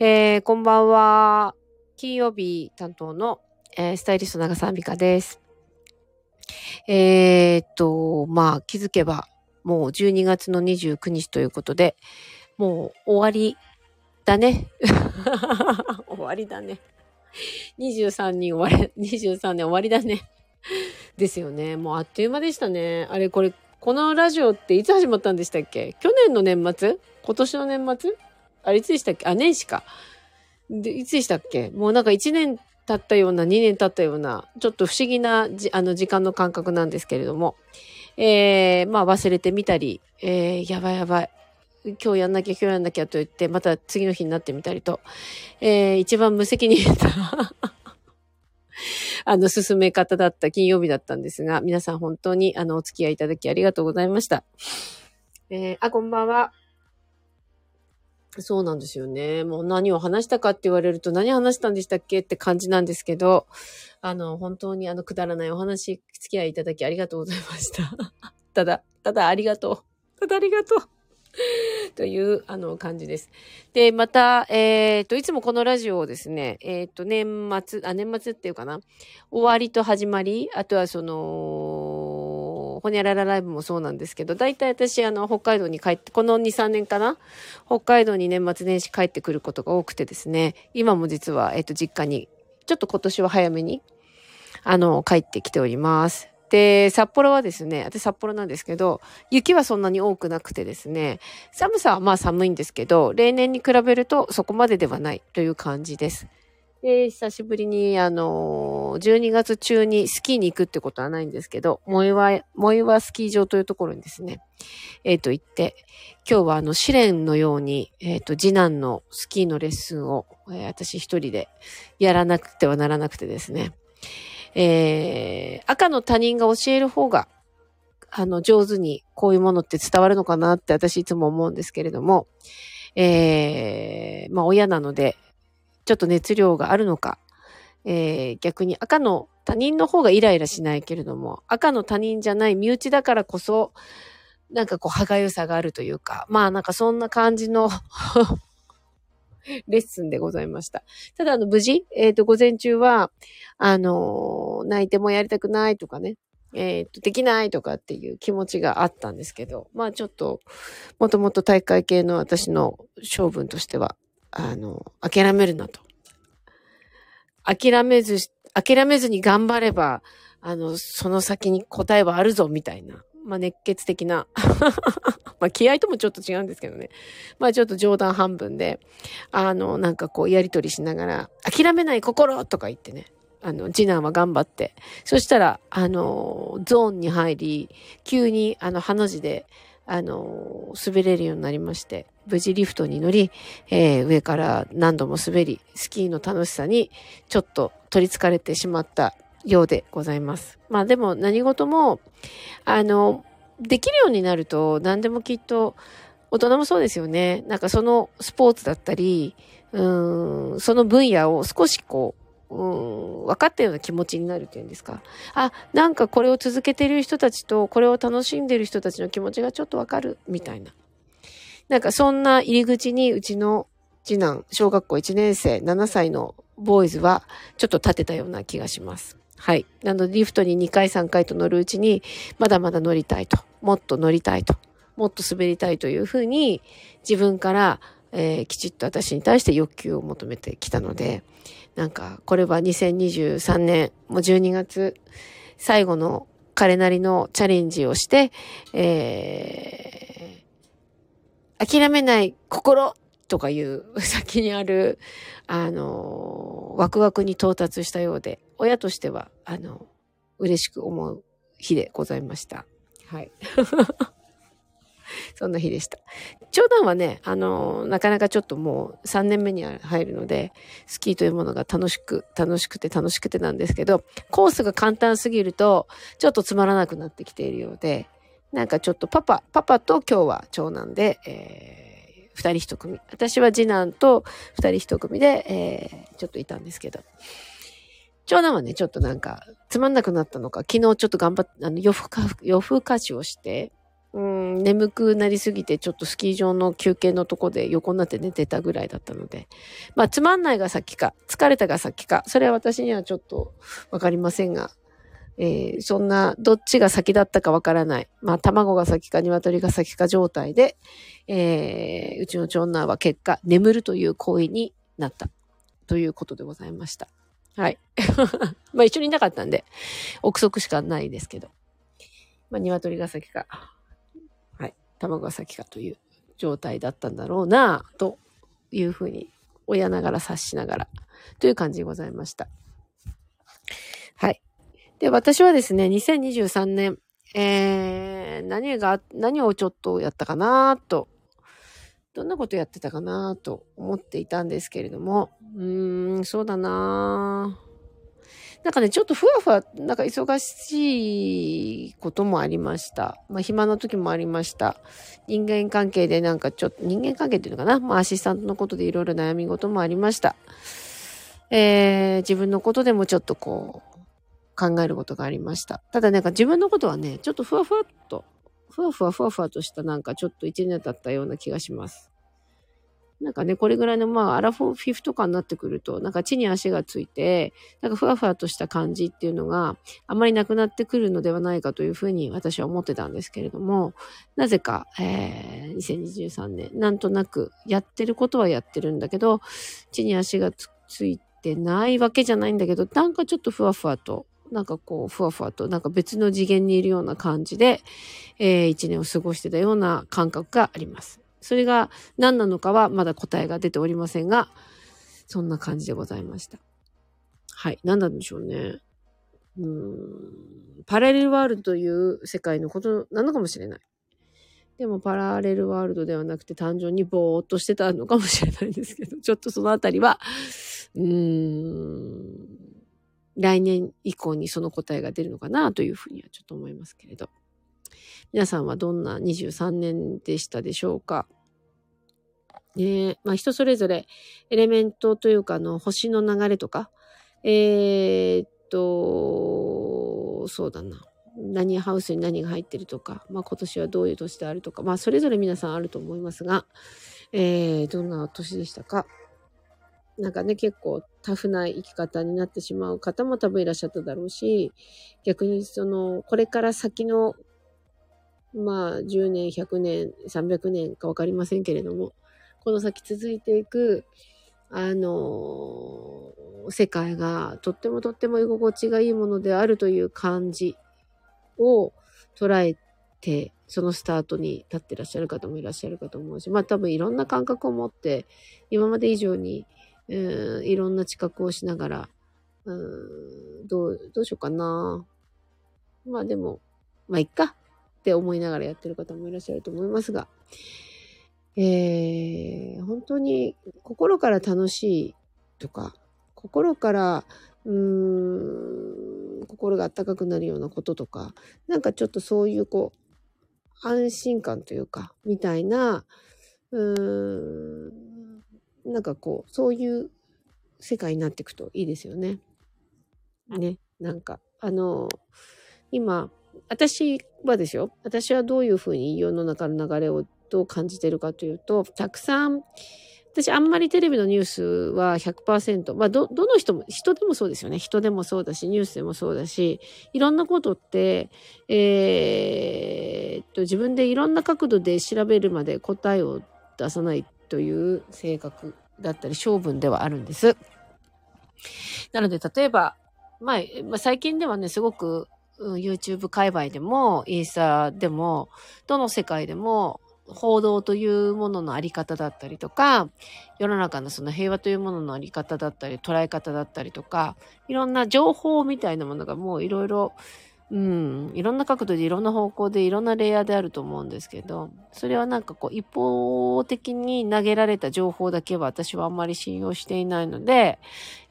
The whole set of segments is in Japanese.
えー、こんばんは。金曜日担当の、えー、スタイリスト長澤美香です。えー、っと、まあ、気づけば、もう12月の29日ということで、もう終わりだね。終わりだね。23人終わり、23年終わりだね。ですよね。もうあっという間でしたね。あれ、これ、このラジオっていつ始まったんでしたっけ？去年の年末？今年の年末？あれいつでしたっけ？あ、年始か。で、いつでしたっけ？もうなんか1年経ったような、2年経ったような、ちょっと不思議なじ、あの、時間の感覚なんですけれども、えー、まあ忘れてみたり、えー、やばいやばい。今日やんなきゃ、今日やんなきゃと言って、また次の日になってみたりと、えー、一番無責任な あの、進め方だった金曜日だったんですが、皆さん本当に、あの、お付き合いいただきありがとうございました。えー、あ、こんばんは。そうなんですよね。もう何を話したかって言われると何話したんでしたっけって感じなんですけど、あの、本当にあの、くだらないお話、付き合いいただきありがとうございました。ただ、ただありがとう。ただありがとう。という、あの、感じです。で、また、えっ、ー、と、いつもこのラジオをですね、えっ、ー、と、年末、あ、年末っていうかな、終わりと始まり、あとはその、ほにゃららライブもそうなんですけど、大体私、あの、北海道に帰って、この2、3年かな？北海道に年末年始帰ってくることが多くてですね、今も実は、えっ、と、実家に、ちょっと今年は早めに、あの、帰ってきております。で、札幌はですね、私札幌なんですけど、雪はそんなに多くなくてですね、寒さはまあ寒いんですけど、例年に比べるとそこまでではないという感じです。で、久しぶりに、あの、12月中にスキーに行くってことはないんですけど、萌岩、萌岩スキー場というところにですね、えっ、ー、と、行って、今日はあの、試練のように、えっ、ー、と、次男のスキーのレッスンを、え、私一人でやらなくてはならなくてですね、えー、赤の他人が教える方が、あの、上手にこういうものって伝わるのかなって私いつも思うんですけれども、えー、まあ親なので、ちょっと熱量があるのか、えー、逆に赤の他人の方がイライラしないけれども、赤の他人じゃない身内だからこそ、なんかこう、歯がゆさがあるというか、まあなんかそんな感じの レッスンでございました。ただ、あの、無事、えっ、ー、と、午前中は、あのー、泣いてもやりたくないとかね、えっ、ー、と、できないとかっていう気持ちがあったんですけど、まあちょっと、もともと大会系の私の性分としては、あの、諦めるなと。諦めず、諦めずに頑張れば、あの、その先に答えはあるぞ、みたいな。まあ、熱血的な まあ、気合ともちょっと違うんですけどね。まあ、ちょっと冗談半分で、あの、なんかこう、やりとりしながら、諦めない心とか言ってね。あの、次男は頑張って。そしたら、あの、ゾーンに入り、急に、あの、ハの字で、あの、滑れるようになりまして、無事リフトに乗り、えー、上から何度も滑り、スキーの楽しさにちょっと取り憑かれてしまったようでございます。まあでも何事も、あの、できるようになると何でもきっと大人もそうですよね。なんかそのスポーツだったり、うん、その分野を少しこう、うん、分かったような気持ちになるっていうんですか。あ、なんかこれを続けてる人たちと、これを楽しんでる人たちの気持ちがちょっとわかる、みたいな。なんかそんな入り口にうちの次男、小学校1年生、7歳のボーイズは、ちょっと立てたような気がします。はい。なので、リフトに2回3回と乗るうちに、まだまだ乗りたいと。もっと乗りたいと。もっと滑りたいというふうに、自分から、えー、きちっと私に対して欲求を求めてきたので、なんか、これは2023年、もう12月、最後の彼なりのチャレンジをして、えー、諦めない心とかいう 先にある、あの、ワクワクに到達したようで、親としては、あの、嬉しく思う日でございました。はい。そんな日でした。長男はね、あの、なかなかちょっともう3年目に入るので、スキーというものが楽しく、楽しくて楽しくてなんですけど、コースが簡単すぎると、ちょっとつまらなくなってきているようで、なんかちょっとパパ、パパと今日は長男で、えー二人一組。私は次男と二人一組で、えー、ちょっといたんですけど。長男はね、ちょっとなんか、つまんなくなったのか、昨日ちょっと頑張って、あの、夜更か、夜更かしをして、うん、眠くなりすぎて、ちょっとスキー場の休憩のとこで横になって寝てたぐらいだったので。まあ、つまんないが先か、疲れたが先か、それは私にはちょっとわかりませんが、えー、そんな、どっちが先だったかわからない。まあ、卵が先か鶏が先か状態で、えー、うちの長男は結果、眠るという行為になった。ということでございました。はい。まあ、一緒にいなかったんで、憶測しかないですけど。まあ、鶏が先か、卵が先かという状態だったんだろうな、というふうに、親ながら察しながら、という感じでございました。はい。で、私はですね、2023年、えー、何が、何をちょっとやったかなと、どんなことやってたかなと思っていたんですけれども、うーん、そうだななんかね、ちょっとふわふわ、なんか忙しいこともありました。まあ、暇な時もありました。人間関係でなんかちょっと、人間関係っていうのかな？まあ、アシスタントのことでいろいろ悩み事もありました。えー、自分のことでもちょっとこう、考えることがありました。ただなんか自分のことはね、ちょっとふわふわっと、ふわふわふわふわとしたなんかちょっと一年経ったような気がします。なんかね、これぐらいの、まあ、アラフォーフィフとかになってくると、なんか地に足がついて、なんかふわふわとした感じっていうのがあまりなくなってくるのではないかというふうに私は思ってたんですけれども、なぜか、えー、2023年、なんとなくやってることはやってるんだけど、地に足がついてないわけじゃないんだけど、なんかちょっとふわふわと、なんかこう、ふわふわと、なんか別の次元にいるような感じで、えー、一年を過ごしてたような感覚があります。それが何なのかはまだ答えが出ておりませんが、そんな感じでございました。はい。何なんでしょうね。うん。パラレルワールドという世界のことなのかもしれない。でもパラレルワールドではなくて単純にぼーっとしてたのかもしれないですけど、ちょっとそのあたりは、うーん、来年以降にその答えが出るのかなというふうにはちょっと思いますけれど。皆さんはどんな23年でしたでしょうか？ねまあ人それぞれエレメントというかあの星の流れとか、えー、っと、そうだな。何ハウスに何が入ってるとか、まあ今年はどういう年であるとか、まあそれぞれ皆さんあると思いますが、えー、どんな年でしたか？なんかね、結構タフな生き方になってしまう方も多分いらっしゃっただろうし、逆にその、これから先のまあ、10年、100年、300年かわかりませんけれども、この先続いていく、あのー、世界がとってもとっても居心地がいいものであるという感じを捉えて、そのスタートに立ってらっしゃる方もいらっしゃるかと思うし、まあ多分いろんな感覚を持って、今まで以上に、うん、いろんな知覚をしながら、うん、どう、どうしようかな。まあでも、まあいっか。って思いながらやってる方もいらっしゃると思いますが、えー、本当に心から楽しいとか、心から、うーん、心が温かくなるようなこととか、なんかちょっとそういうこう、安心感というか、みたいな、うーん、なんかこう、そういう世界になっていくといいですよね。ね、なんか、あの、今、私はですよ、私はどういうふうに世の中の流れをどう感じてるかというと、たくさん、私あんまりテレビのニュースは100%、まあど、どの人も、人でもそうですよね。人でもそうだし、ニュースでもそうだし、いろんなことって、えー、っと、自分でいろんな角度で調べるまで答えを出さないという性格だったり、性分ではあるんです。なので、例えば、まあ、最近ではね、すごく YouTube 界隈でも、インスタでも、どの世界でも、報道というもののあり方だったりとか、世の中のその平和というもののあり方だったり、捉え方だったりとか、いろんな情報みたいなものがもういろいろ、うん、いろんな角度でいろんな方向でいろんなレイヤーであると思うんですけど、それはなんかこう一方的に投げられた情報だけは私はあんまり信用していないので、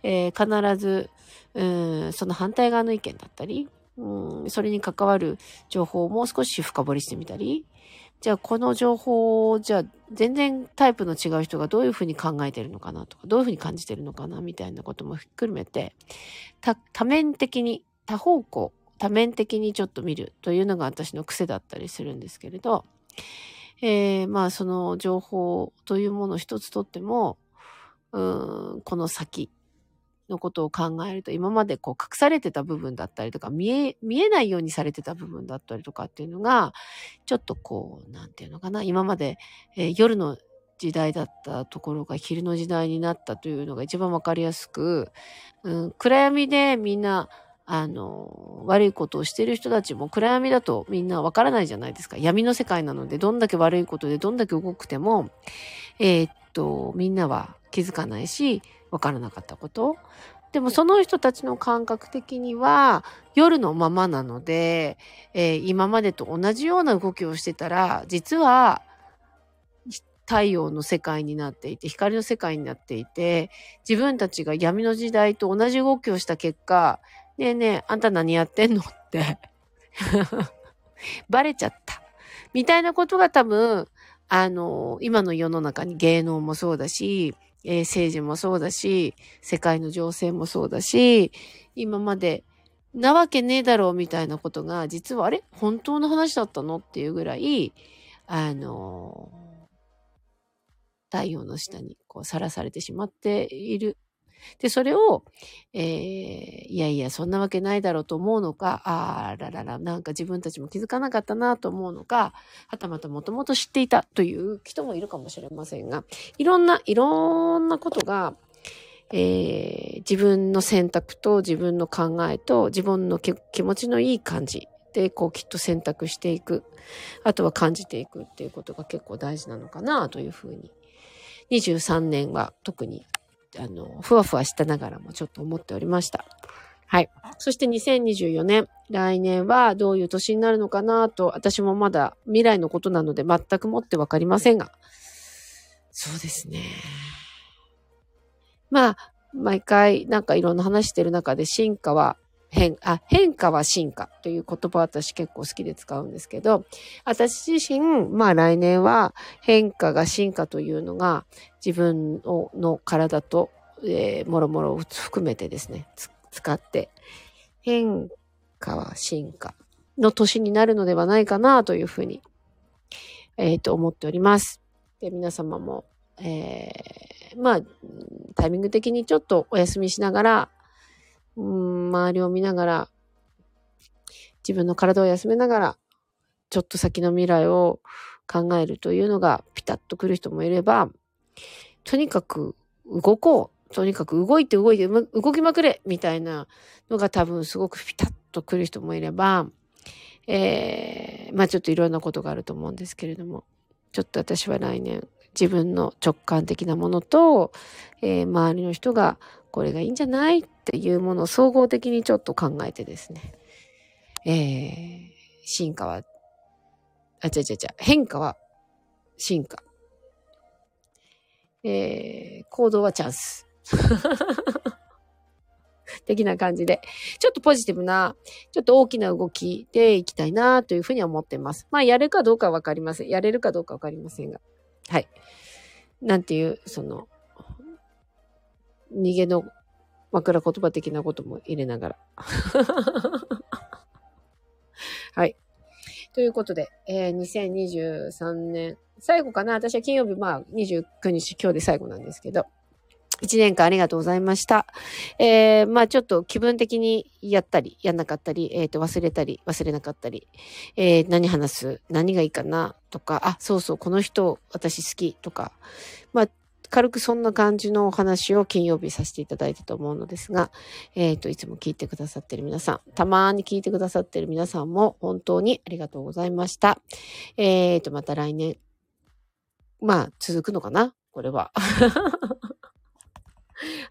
えー、必ず、うん、その反対側の意見だったり、うん、それに関わる情報をもう少し深掘りしてみたり、じゃあこの情報を、じゃあ全然タイプの違う人がどういうふうに考えてるのかなとか、どういうふうに感じてるのかなみたいなことも含めて、多面的に多方向多面的にちょっと見るというのが私の癖だったりするんですけれど、えー、まあその情報というものを一つとっても、うん、この先のことを考えると、今までこう隠されてた部分だったりとか、見え、見えないようにされてた部分だったりとかっていうのが、ちょっとこう、なんていうのかな、今まで、えー、夜の時代だったところが昼の時代になったというのが一番わかりやすく、うん、暗闇でみんな、あの、悪いことをしてる人たちも暗闇だとみんなわからないじゃないですか。闇の世界なので、どんだけ悪いことでどんだけ動くても、えー、っと、みんなは気づかないし、わからなかったこと。でもその人たちの感覚的には夜のままなので、えー、今までと同じような動きをしてたら、実は太陽の世界になっていて、光の世界になっていて、自分たちが闇の時代と同じ動きをした結果、ねえねえ、あんた何やってんのって バレちゃった。みたいなことが多分、あの、今の世の中に芸能もそうだし、えー、政治もそうだし、世界の情勢もそうだし、今までなわけねえだろうみたいなことが、実はあれ本当の話だったのっていうぐらい、あの、太陽の下にこうさらされてしまっているで、それを、えー、いやいや、そんなわけないだろうと思うのか、あららら、なんか自分たちも気づかなかったなと思うのか、はたまたもともと知っていたという人もいるかもしれませんが、いろんな、いろんなことが、えー、自分の選択と自分の考えと自分の気持ちのいい感じで、こうきっと選択していく。あとは感じていくっていうことが結構大事なのかなというふうに。23年は特にあの、ふわふわしたながらもちょっと思っておりました。はい。そして2024年、来年はどういう年になるのかなと、私もまだ未来のことなので全くもってわかりませんが。そうですね。まあ、毎回なんかいろんな話してる中で進化は変、あ、変化は進化という言葉私結構好きで使うんですけど、私自身、まあ来年は変化が進化というのが自分の体と、えー、もろもろ含めてですね、使って、変化は進化の年になるのではないかなというふうに、えっ、ー、と思っております。で、皆様も、えー、まあ、タイミング的にちょっとお休みしながら、うん、周りを見ながら、自分の体を休めながら、ちょっと先の未来を考えるというのがピタッとくる人もいれば、とにかく動こう。とにかく動いて動いて動きまくれみたいなのが多分すごくピタッとくる人もいれば、えー、まあちょっといろんなことがあると思うんですけれども、ちょっと私は来年自分の直感的なものと、えー、周りの人がこれがいいんじゃないっていうものを総合的にちょっと考えてですね。えー、進化は、あ、違う違う違う、変化は進化。えー、行動はチャンス。的な感じで、ちょっとポジティブな、ちょっと大きな動きでいきたいなというふうに思ってます。まあ、やるかどうかわかりません。やれるかどうかわかりませんが。はい。なんていう、その、逃げの枕言葉的なことも入れながら。はい。ということで、えー、2023年、最後かな？私は金曜日、まあ、29日、今日で最後なんですけど、1年間ありがとうございました。えー、まあちょっと気分的にやったり、やんなかったり、えっ、ー、と忘れたり、忘れなかったり、えー、何話す、何がいいかな、とか、あ、そうそう、この人、私好き、とか、まあ軽くそんな感じのお話を金曜日させていただいたと思うのですが、えっ、ー、と、いつも聞いてくださってる皆さん、たまに聞いてくださってる皆さんも本当にありがとうございました。えっ、ー、と、また来年、まあ、続くのかな？これは。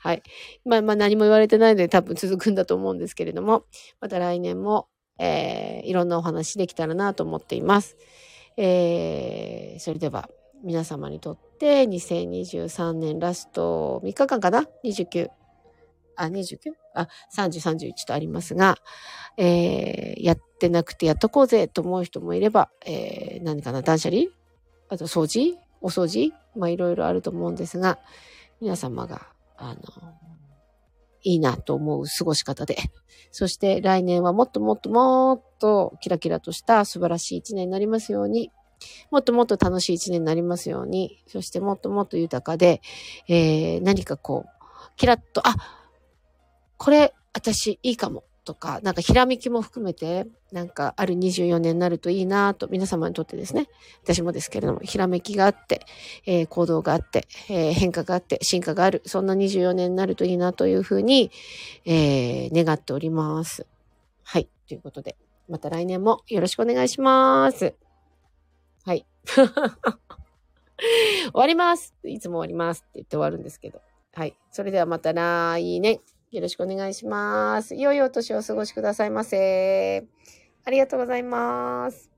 はい。まあ、まあ、何も言われてないので多分続くんだと思うんですけれども、また来年も、えー、いろんなお話できたらなと思っています。えー、それでは、皆様にとって2023年ラスト3日間かな ?29。あ、29? あ、30、31とありますが、えー、やってなくてやっとこうぜと思う人もいれば、えー、何かな？断捨離？あと掃除？お掃除？まあいろいろあると思うんですが、皆様が、あの、いいなと思う過ごし方で。そして来年はもっともっともっとキラキラとした素晴らしい一年になりますように。もっともっと楽しい一年になりますように。そしてもっともっと豊かで、えー、何かこう、キラッと、あ、これ私いいかも。とか、なんかひらめきも含めて、なんかある24年になるといいなと、皆様にとってですね、私もですけれども、ひらめきがあって、えー、行動があって、えー、変化があって、進化がある、そんな24年になるといいなというふうに、えー、願っております。はい。ということで、また来年もよろしくお願いします。はい。終わりますいつも終わりますって言って終わるんですけど。はい。それではまた来年。よろしくお願いします。良いお年をお過ごしくださいませ。ありがとうございます。